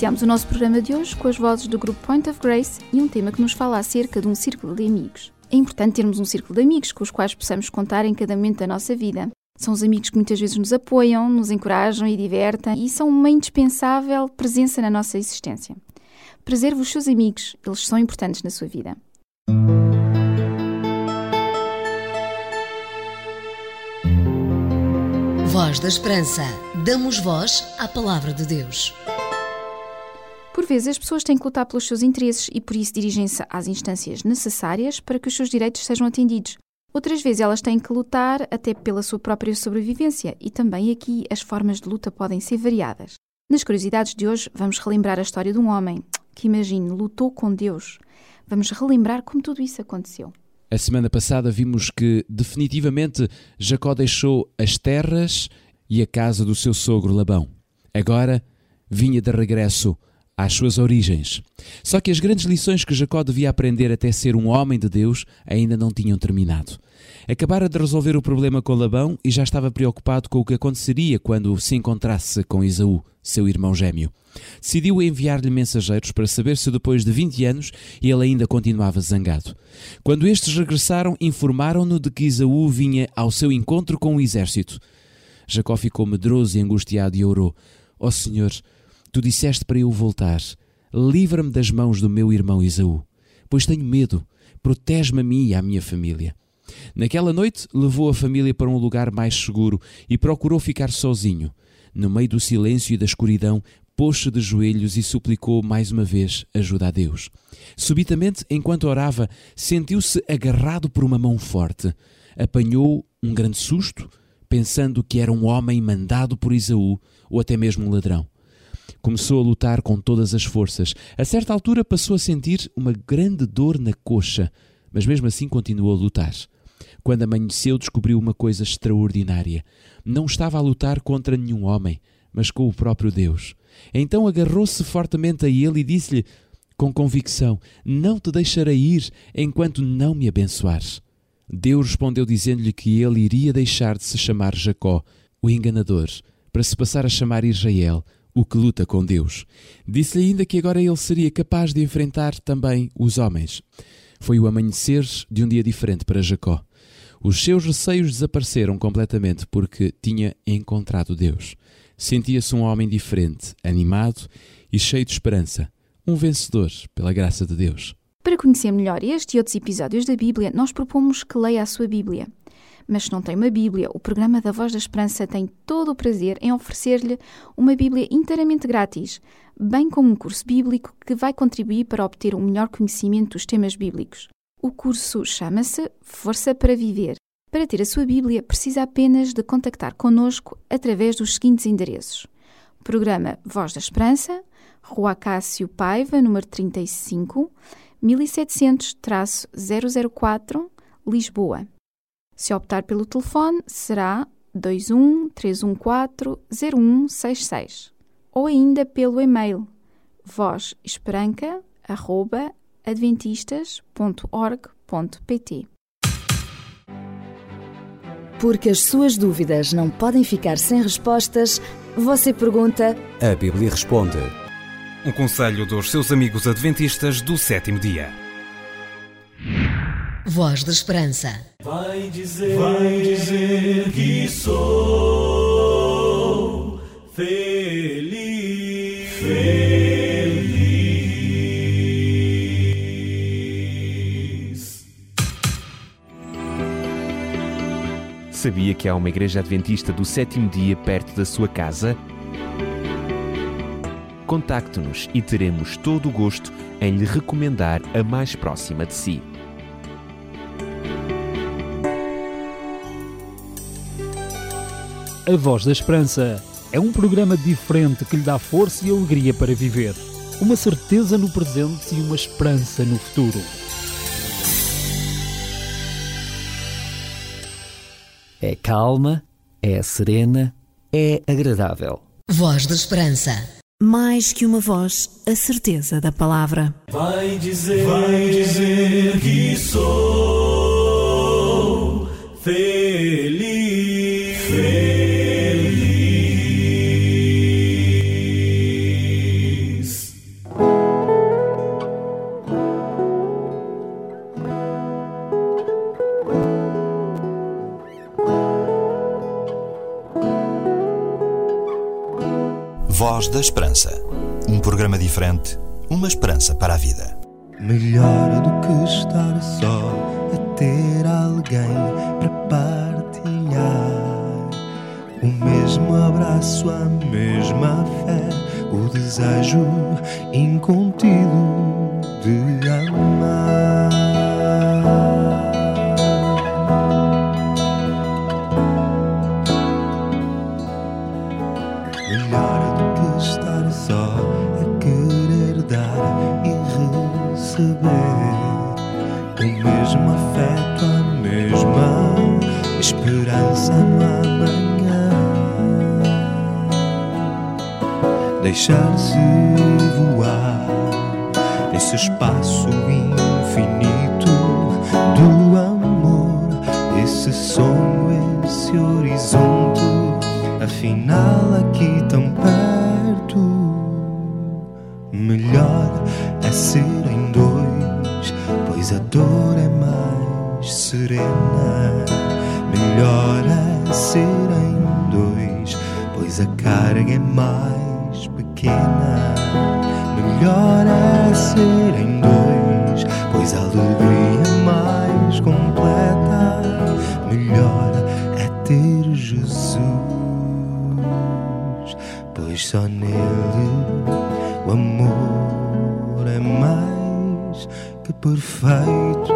Iniciamos o nosso programa de hoje com as vozes do grupo Point of Grace e um tema que nos fala acerca de um círculo de amigos. É importante termos um círculo de amigos com os quais possamos contar em cada momento da nossa vida. São os amigos que muitas vezes nos apoiam, nos encorajam e divertem e são uma indispensável presença na nossa existência. Preserve os seus amigos, eles são importantes na sua vida. Voz da Esperança. Damos voz à Palavra de Deus. Por vezes, as pessoas têm que lutar pelos seus interesses e por isso dirigem-se às instâncias necessárias para que os seus direitos sejam atendidos. Outras vezes, elas têm que lutar até pela sua própria sobrevivência e também aqui as formas de luta podem ser variadas. Nas curiosidades de hoje, vamos relembrar a história de um homem que, imagine, lutou com Deus. Vamos relembrar como tudo isso aconteceu. A semana passada vimos que definitivamente Jacó deixou as terras e a casa do seu sogro Labão. Agora vinha de regresso às suas origens. Só que as grandes lições que Jacó devia aprender até ser um homem de Deus ainda não tinham terminado. Acabara de resolver o problema com Labão e já estava preocupado com o que aconteceria quando se encontrasse com Esaú, seu irmão gêmeo. Decidiu enviar-lhe mensageiros para saber se depois de 20 anos ele ainda continuava zangado. Quando estes regressaram, informaram-no de que Esaú vinha ao seu encontro com o exército. Jacó ficou medroso e angustiado e orou: Ó oh Senhor, tu disseste para eu voltar, livra-me das mãos do meu irmão Esaú, pois tenho medo, protege-me a mim e à minha família. Naquela noite, levou a família para um lugar mais seguro e procurou ficar sozinho. No meio do silêncio e da escuridão, pôs-se de joelhos e suplicou mais uma vez ajuda a Deus. Subitamente, enquanto orava, sentiu-se agarrado por uma mão forte. Apanhou um grande susto, pensando que era um homem mandado por Esaú ou até mesmo um ladrão. Começou a lutar com todas as forças. A certa altura passou a sentir uma grande dor na coxa, mas mesmo assim continuou a lutar. Quando amanheceu, descobriu uma coisa extraordinária. Não estava a lutar contra nenhum homem, mas com o próprio Deus. Então agarrou-se fortemente a ele e disse-lhe com convicção: Não te deixarei ir enquanto não me abençoares. Deus respondeu dizendo-lhe que ele iria deixar de se chamar Jacó, o enganador, para se passar a chamar Israel, o que luta com Deus. Disse-lhe ainda que agora ele seria capaz de enfrentar também os homens. Foi o amanhecer de um dia diferente para Jacó. Os seus receios desapareceram completamente porque tinha encontrado Deus. Sentia-se um homem diferente, animado e cheio de esperança, um vencedor pela graça de Deus. Para conhecer melhor este e outros episódios da Bíblia, nós propomos que leia a sua Bíblia. Mas se não tem uma Bíblia, o programa da Voz da Esperança tem todo o prazer em oferecer-lhe uma Bíblia inteiramente grátis, bem como um curso bíblico que vai contribuir para obter um melhor conhecimento dos temas bíblicos. O curso chama-se Força para Viver. Para ter a sua Bíblia, precisa apenas de contactar conosco através dos seguintes endereços. Programa Voz da Esperança, Rua Cássio Paiva, número 35, 1700-004, Lisboa. Se optar pelo telefone, será 21 314 0166 ou ainda pelo e-mail vozesperanca.adventistas.org.pt Porque as suas dúvidas não podem ficar sem respostas, você pergunta. A Bíblia responde. Um conselho dos seus amigos adventistas do sétimo dia. Voz da Esperança. Vai dizer, vai dizer que sou feliz, feliz. Sabia que há uma igreja adventista do sétimo dia perto da sua casa? Contacte-nos e teremos todo o gosto em lhe recomendar a mais próxima de si. A Voz da Esperança é um programa diferente que lhe dá força e alegria para viver, uma certeza no presente e uma esperança no futuro. É calma, é serena, é agradável. Voz da Esperança. Mais que uma voz, a certeza da palavra. Vai dizer, vai dizer que sou da Esperança. Um programa diferente, uma esperança para a vida. Melhor do que estar só, é ter alguém para partilhar. O mesmo abraço, a mesma fé, o desejo incontido de receber o mesmo afeto, a mesma esperança no amanhã. Deixar-se voar nesse espaço pequena. Melhor é ser em dois, pois a alegria mais completa. Melhor é ter Jesus, pois só nele o amor é mais que perfeito.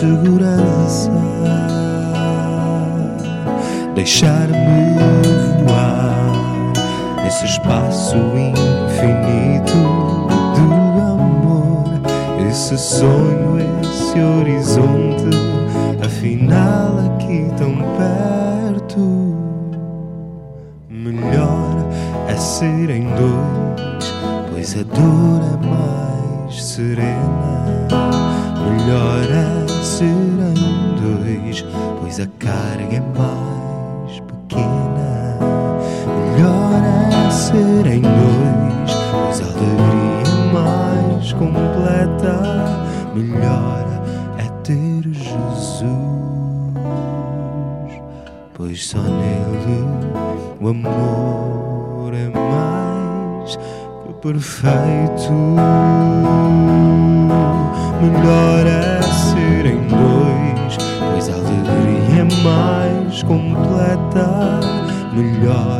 Segurança. Deixar-me voar nesse espaço infinito do amor, esse sonho, esse horizonte, afinal aqui tão perto. Melhor é ser em dois, pois a dor é mais serena. Melhor é ser em dois, pois a carga é mais pequena. Melhor é ser em dois, pois a alegria é mais completa. Melhor é ter Jesus, pois só nele o amor é mais que perfeito. Melhor é completa.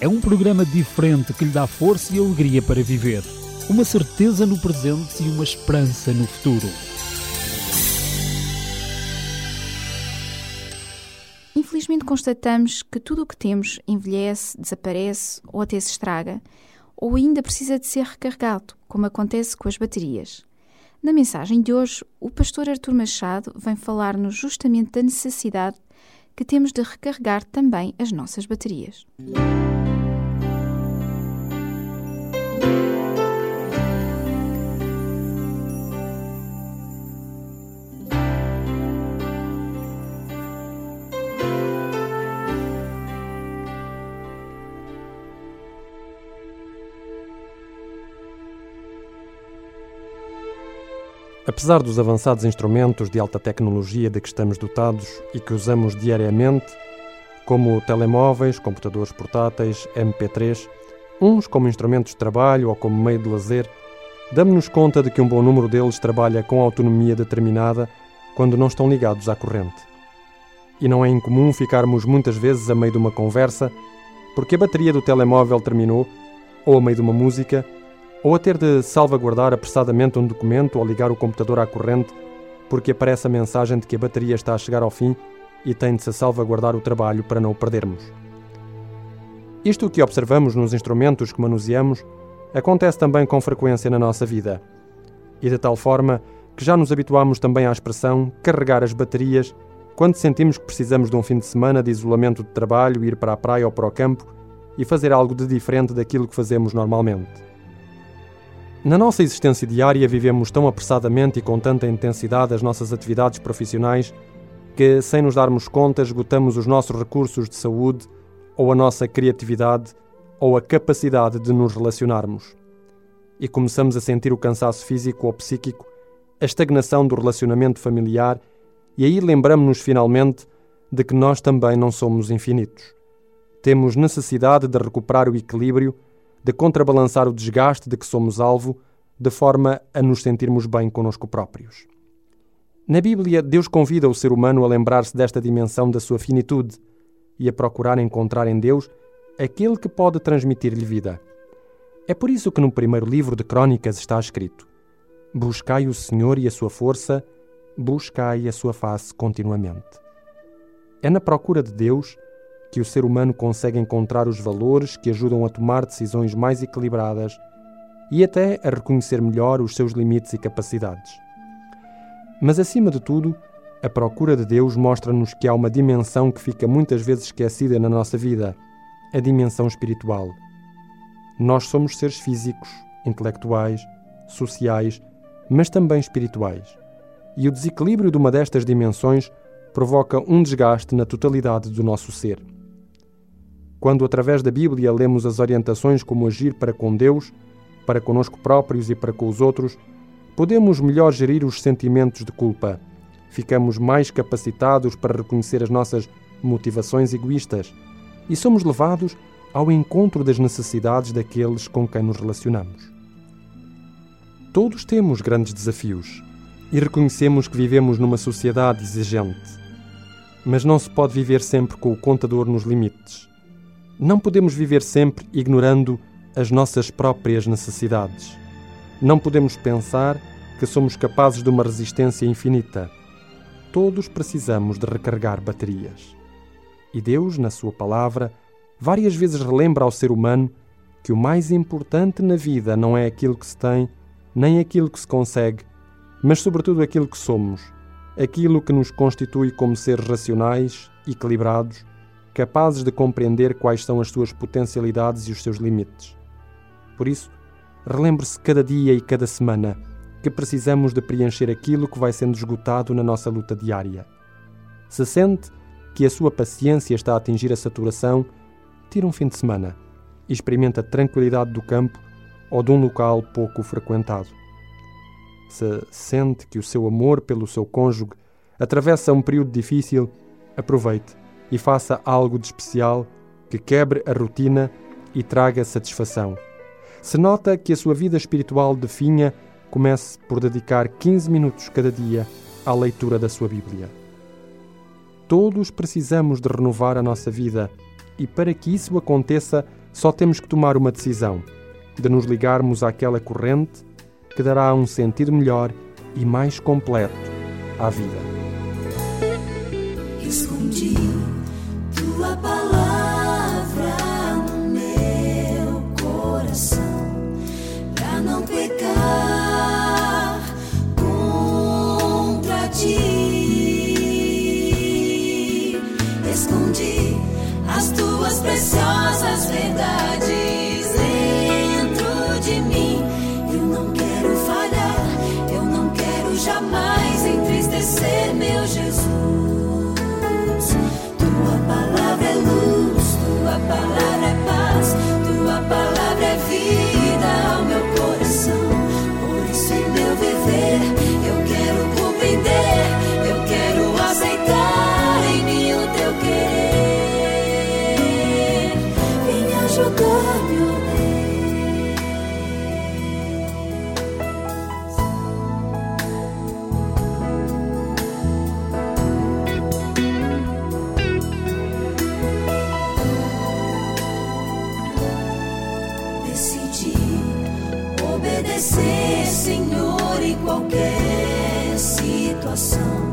é um programa diferente que lhe dá força e alegria para viver. Uma certeza no presente e uma esperança no futuro. Infelizmente constatamos que tudo o que temos envelhece, desaparece ou até se estraga, ou ainda precisa de ser recarregado, como acontece com as baterias. Na mensagem de hoje, o pastor Artur Machado vem falar-nos justamente da necessidade que temos de recarregar também as nossas baterias. Apesar dos avançados instrumentos de alta tecnologia de que estamos dotados e que usamos diariamente, como telemóveis, computadores portáteis, MP3, uns como instrumentos de trabalho ou como meio de lazer, damos-nos conta de que um bom número deles trabalha com autonomia determinada quando não estão ligados à corrente. E não é incomum ficarmos muitas vezes a meio de uma conversa porque a bateria do telemóvel terminou, ou a meio de uma música, ou a ter de salvaguardar apressadamente um documento ou ligar o computador à corrente porque aparece a mensagem de que a bateria está a chegar ao fim e tem de se salvaguardar o trabalho para não o perdermos. Isto que observamos nos instrumentos que manuseamos acontece também com frequência na nossa vida. E de tal forma que já nos habituamos também à expressão carregar as baterias quando sentimos que precisamos de um fim de semana de isolamento de trabalho, ir para a praia ou para o campo e fazer algo de diferente daquilo que fazemos normalmente. Na nossa existência diária vivemos tão apressadamente e com tanta intensidade as nossas atividades profissionais que, sem nos darmos conta, esgotamos os nossos recursos de saúde ou a nossa criatividade ou a capacidade de nos relacionarmos. E começamos a sentir o cansaço físico ou psíquico, a estagnação do relacionamento familiar, e aí lembramos-nos finalmente de que nós também não somos infinitos. Temos necessidade de recuperar o equilíbrio de contrabalançar o desgaste de que somos alvo, de forma a nos sentirmos bem conosco próprios. Na Bíblia, Deus convida o ser humano a lembrar-se desta dimensão da sua finitude e a procurar encontrar em Deus aquele que pode transmitir-lhe vida. É por isso que no primeiro livro de Crônicas está escrito: Buscai o Senhor e a sua força, buscai a sua face continuamente. É na procura de Deus que o ser humano consegue encontrar os valores que ajudam a tomar decisões mais equilibradas e até a reconhecer melhor os seus limites e capacidades. Mas, acima de tudo, a procura de Deus mostra-nos que há uma dimensão que fica muitas vezes esquecida na nossa vida a dimensão espiritual. Nós somos seres físicos, intelectuais, sociais, mas também espirituais. E o desequilíbrio de uma destas dimensões provoca um desgaste na totalidade do nosso ser. Quando, através da Bíblia, lemos as orientações como agir para com Deus, para conosco próprios e para com os outros, podemos melhor gerir os sentimentos de culpa. Ficamos mais capacitados para reconhecer as nossas motivações egoístas e somos levados ao encontro das necessidades daqueles com quem nos relacionamos. Todos temos grandes desafios e reconhecemos que vivemos numa sociedade exigente. Mas não se pode viver sempre com o contador nos limites. Não podemos viver sempre ignorando as nossas próprias necessidades. Não podemos pensar que somos capazes de uma resistência infinita. Todos precisamos de recargar baterias. E Deus, na Sua palavra, várias vezes relembra ao ser humano que o mais importante na vida não é aquilo que se tem, nem aquilo que se consegue, mas sobretudo aquilo que somos, aquilo que nos constitui como seres racionais, equilibrados, capazes de compreender quais são as suas potencialidades e os seus limites. Por isso, relembre-se cada dia e cada semana que precisamos de preencher aquilo que vai sendo esgotado na nossa luta diária. Se sente que a sua paciência está a atingir a saturação, tira um fim de semana e experimenta a tranquilidade do campo ou de um local pouco frequentado. Se sente que o seu amor pelo seu cônjuge atravessa um período difícil, aproveite e faça algo de especial que quebre a rotina e traga satisfação. Se nota que a sua vida espiritual definha, comece por dedicar 15 minutos cada dia à leitura da sua Bíblia. Todos precisamos de renovar a nossa vida e para que isso aconteça, só temos que tomar uma decisão: de nos ligarmos àquela corrente que dará um sentido melhor e mais completo à vida. Escondi tua palavra acontecer, Senhor, em qualquer situação.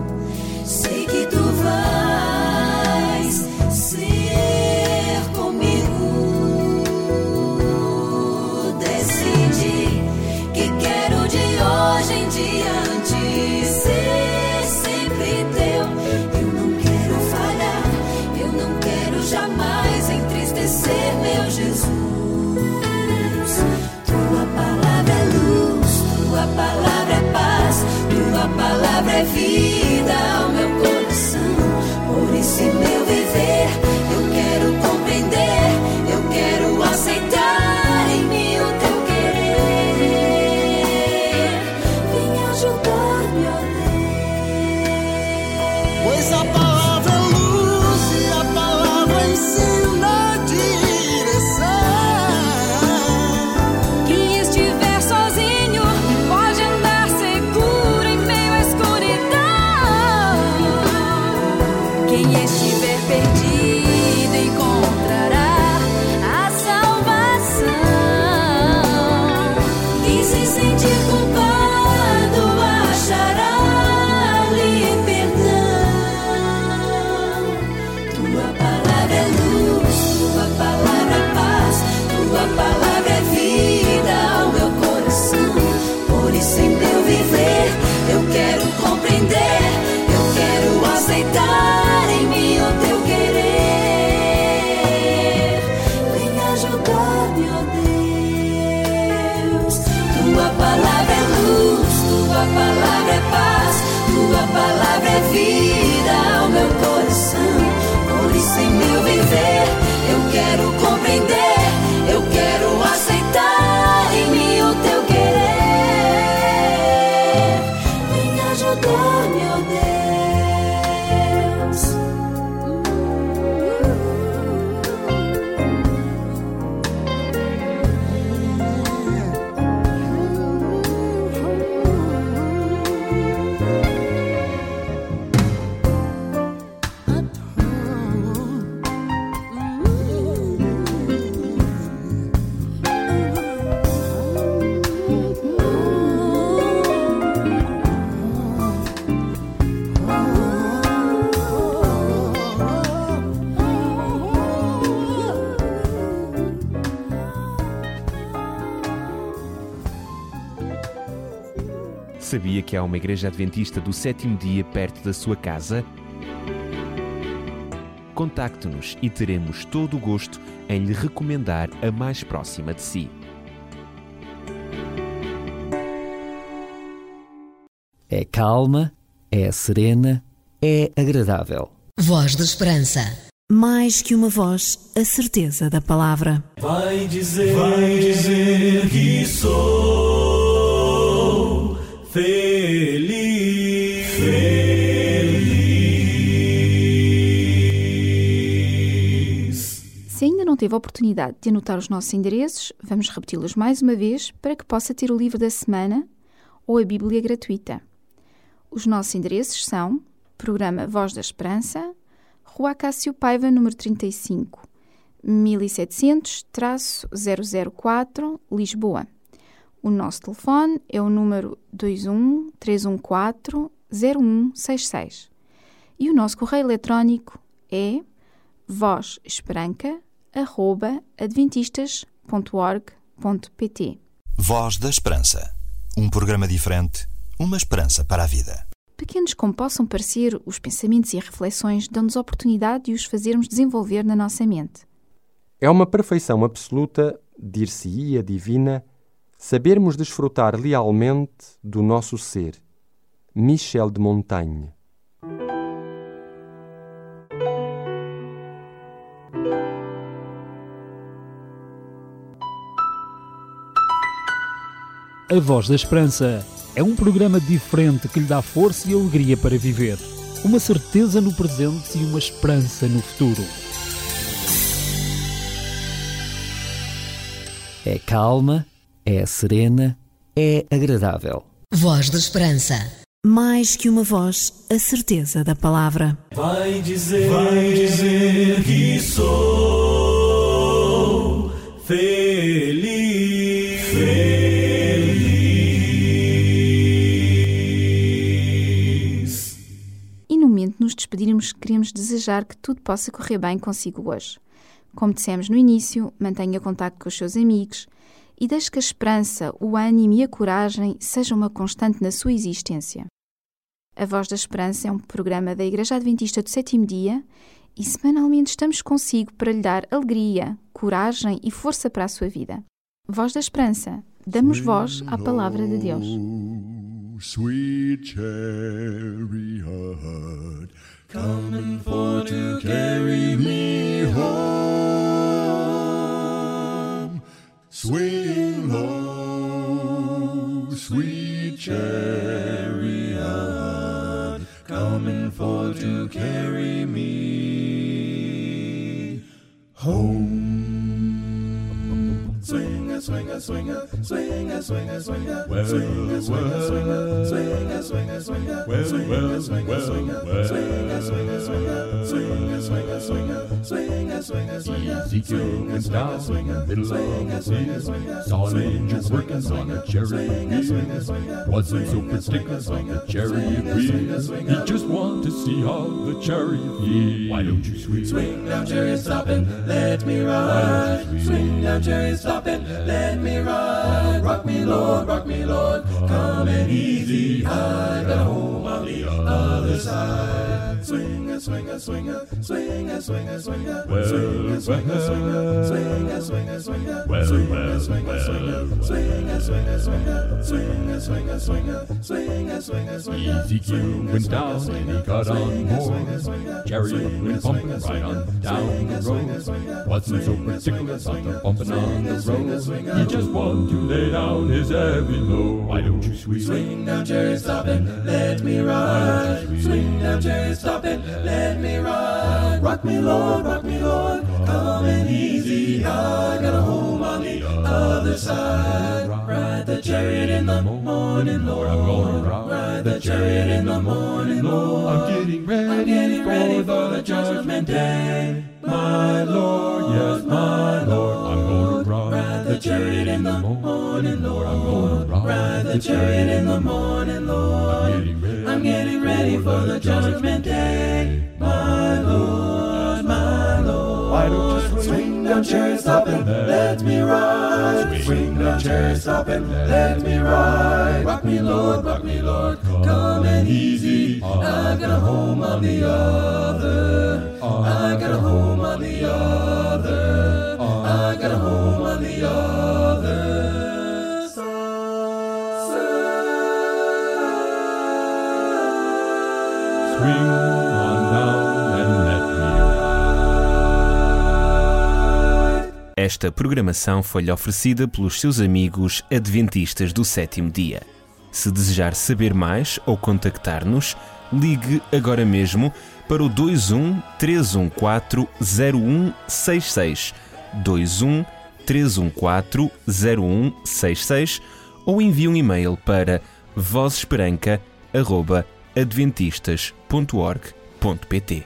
Vida ao meu coração. Por isso, em meu viver, eu quero compreender, Sabia que há uma igreja adventista do sétimo dia perto da sua casa? Contacte-nos e teremos todo o gosto em lhe recomendar a mais próxima de si. É calma, é serena, é agradável. Voz da Esperança. Mais que uma voz, a certeza da palavra. Vai dizer, vai dizer que sou feliz. Feliz. Se ainda não teve a oportunidade de anotar os nossos endereços, vamos repeti-los mais uma vez para que possa ter o livro da semana ou a Bíblia gratuita. Os nossos endereços são Programa Voz da Esperança, Rua Cássio Paiva, número 35, 1700-004, Lisboa. O nosso telefone é o número 21 314 0166. E o nosso correio eletrónico é vozesperanca.adventistas.org.pt Voz da Esperança. Um programa diferente, uma esperança para a vida. Pequenos como possam parecer, os pensamentos e reflexões dão-nos a oportunidade de os fazermos desenvolver na nossa mente. É uma perfeição absoluta, dir-se-ia divina, sabermos desfrutar lealmente do nosso ser. Michel de Montaigne A Voz da Esperança é um programa diferente que lhe dá força e alegria para viver. Uma certeza no presente e uma esperança no futuro. É calma, é serena, é agradável. Voz da Esperança. Mais que uma voz, a certeza da palavra. Vai dizer, vai dizer que sou feliz. Feliz. E no momento de nos despedirmos, queremos desejar que tudo possa correr bem consigo hoje. Como dissemos no início, mantenha contato com os seus amigos e deixe que a esperança, o ânimo e a coragem sejam uma constante na sua existência. A Voz da Esperança é um programa da Igreja Adventista do Sétimo Dia e semanalmente estamos consigo para lhe dar alegria, coragem e força para a sua vida. Voz da Esperança. Damos voz à Palavra de Deus. Sweet chariot, swinger, swinger, well, swinger, swinger, swinger, swinger, swinger, swinger, well, well, well, swinger, swinger, swinger, swinger, swinger, swinger, swinger swinger, swinger, swinger, Ezekiel went down swinger, middle swinger, of swinger, swinger, Solomon just working on a cherry swinger, wasn't so particular on a cherry tree. He just wanted to see all the cherry feels. Why don't you swing? Swing down cherry, stop and let me ride. Swing down cherry, stop and let me ride. Rock me, Lord, rock me, Lord, come and easy, I got a other side. Swinger, swinger, swinger, swinger, swinger, swinger, well, swinger, swinger, swinger, swinger, swinger, swinger, well, swinger, swinger, swinger, swinger, swinger, swinger, swinger, swinger, swinger, swinger, swinger, swinger. EZQ went down and he got on more. Jerry went bumping right on down the road. Wasn't so particular about the bumping on the road. He just wanted to lay down his heavy load. Why don't you sweet swing down, Jerry, stop and let me ride. Swing down, chariot, stop it, let me ride. Rock me, Lord, rock me, Lord. Come and easy. I got a home on the other side. Ride the chariot in the morning, Lord. I'm gonna ride the chariot in the morning, Lord. I'm getting ready, I'm getting ready for the judgment day. My Lord, yes, my Lord. I'm the chariot in the morning, Lord. I'm gonna ride the chariot in the morning, Lord. I'm getting ready for the judgment day. My Lord, my Lord. Why don't you swing? Swing down, chariot, stop and let me ride. Swing down, chariot, stop and let me ride. Rock me, Lord, rock me, Lord. Come and easy. I got a home on the other. I got a home on the other. Esta programação foi-lhe oferecida pelos seus amigos adventistas do sétimo dia. Se desejar saber mais ou contactar-nos, ligue agora mesmo para o 21 314 0166 21 314 0166 ou envie um e-mail para vozesperanca.adventistas.org.pt